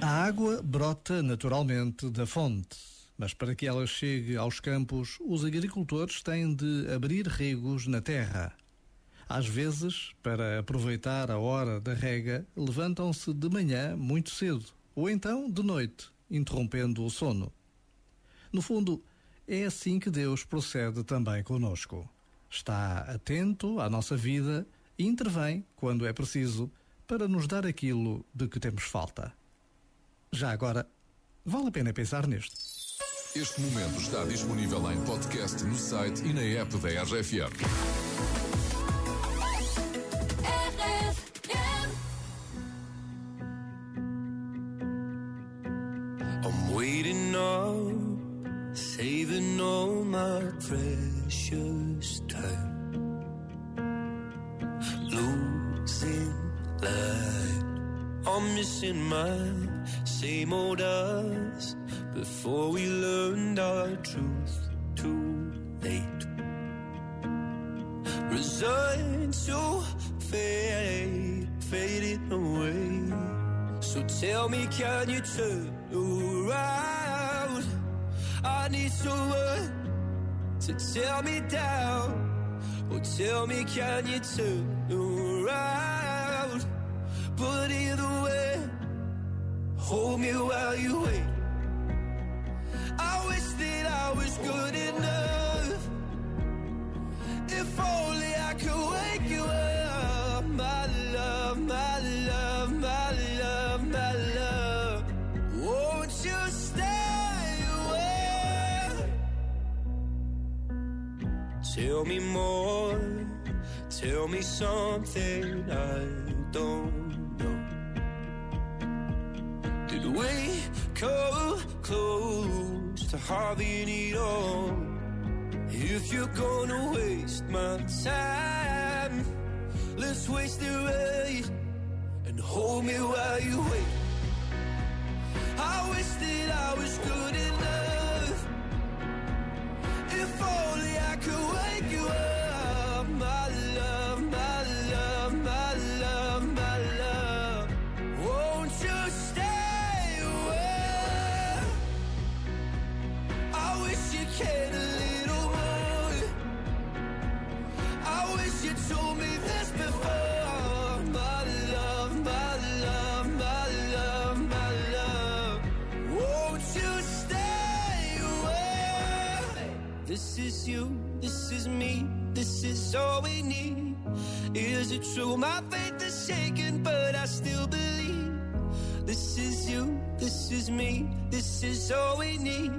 A água brota naturalmente da fonte, mas para que ela chegue aos campos, os agricultores têm de abrir regos na terra. Às vezes, para aproveitar a hora da rega, levantam-se de manhã muito cedo, ou então de noite, interrompendo o sono. No fundo, é assim que Deus procede também conosco. Está atento à nossa vida e intervém, quando é preciso, para nos dar aquilo de que temos falta. Já agora, vale a pena pensar nisto. Este momento está disponível em podcast no site e na app da RFM. Precious time. Losing light, I'm missing my same old us before we learned our truth too late. Resigned to fade, fading away. So tell me, can you turn around? I need someone to tear me down. Or tell me, can you turn around? But either way, hold me while you wait. I wish that I was good enough. If only I could wake you up, Tell me more, tell me something I don't know. Did we come close to having it all? If you're gonna waste my time, let's waste it right and hold me while you wait. We need. Is it true? My faith is shaken, but I still believe. This is you, this is me, this is all we need.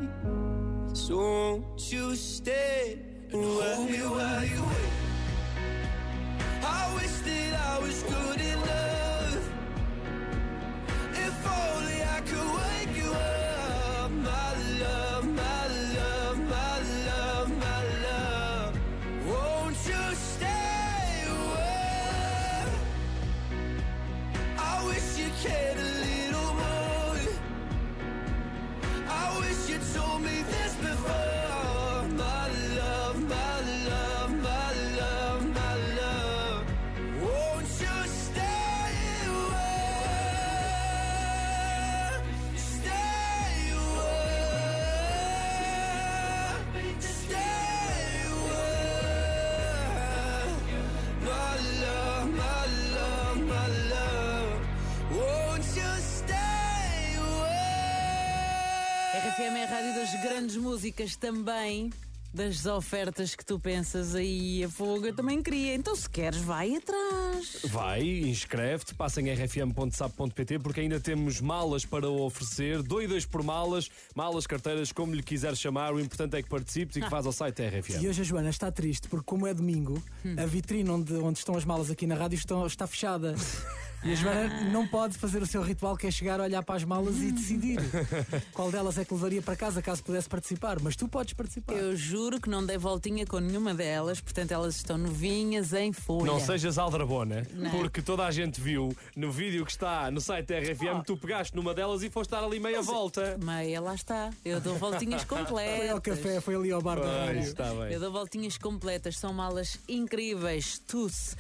So won't you stay and hold me while you wait? RFM é a rádio das grandes músicas também. Das ofertas que tu pensas aí a fogo, eu também queria. Então, se queres, vai atrás. Vai, inscreve-te, passa em rfm.sap.pt porque ainda temos malas para oferecer, doidas por malas, malas, carteiras, como lhe quiser chamar. O importante é que participes e que vás ao site da RFM. E hoje a Joana está triste porque, como é domingo, a vitrine onde, onde estão as malas aqui na rádio estão- está fechada. E a Joana não pode fazer o seu ritual que é chegar, olhar para as malas e decidir qual delas é que levaria para casa caso pudesse participar. Mas tu podes participar. Eu juro que não dei voltinha com nenhuma delas, portanto elas estão novinhas em folha. Não sejas aldrabona, Não. porque toda a gente viu no vídeo que está no site da RFM, tu pegaste numa delas e foste dar ali meia volta. Meia, lá está. Eu dou voltinhas completas. Foi ao café, foi ali ao bar da Pois, rádio. está bem. Eu dou voltinhas completas. São malas incríveis. Tusse.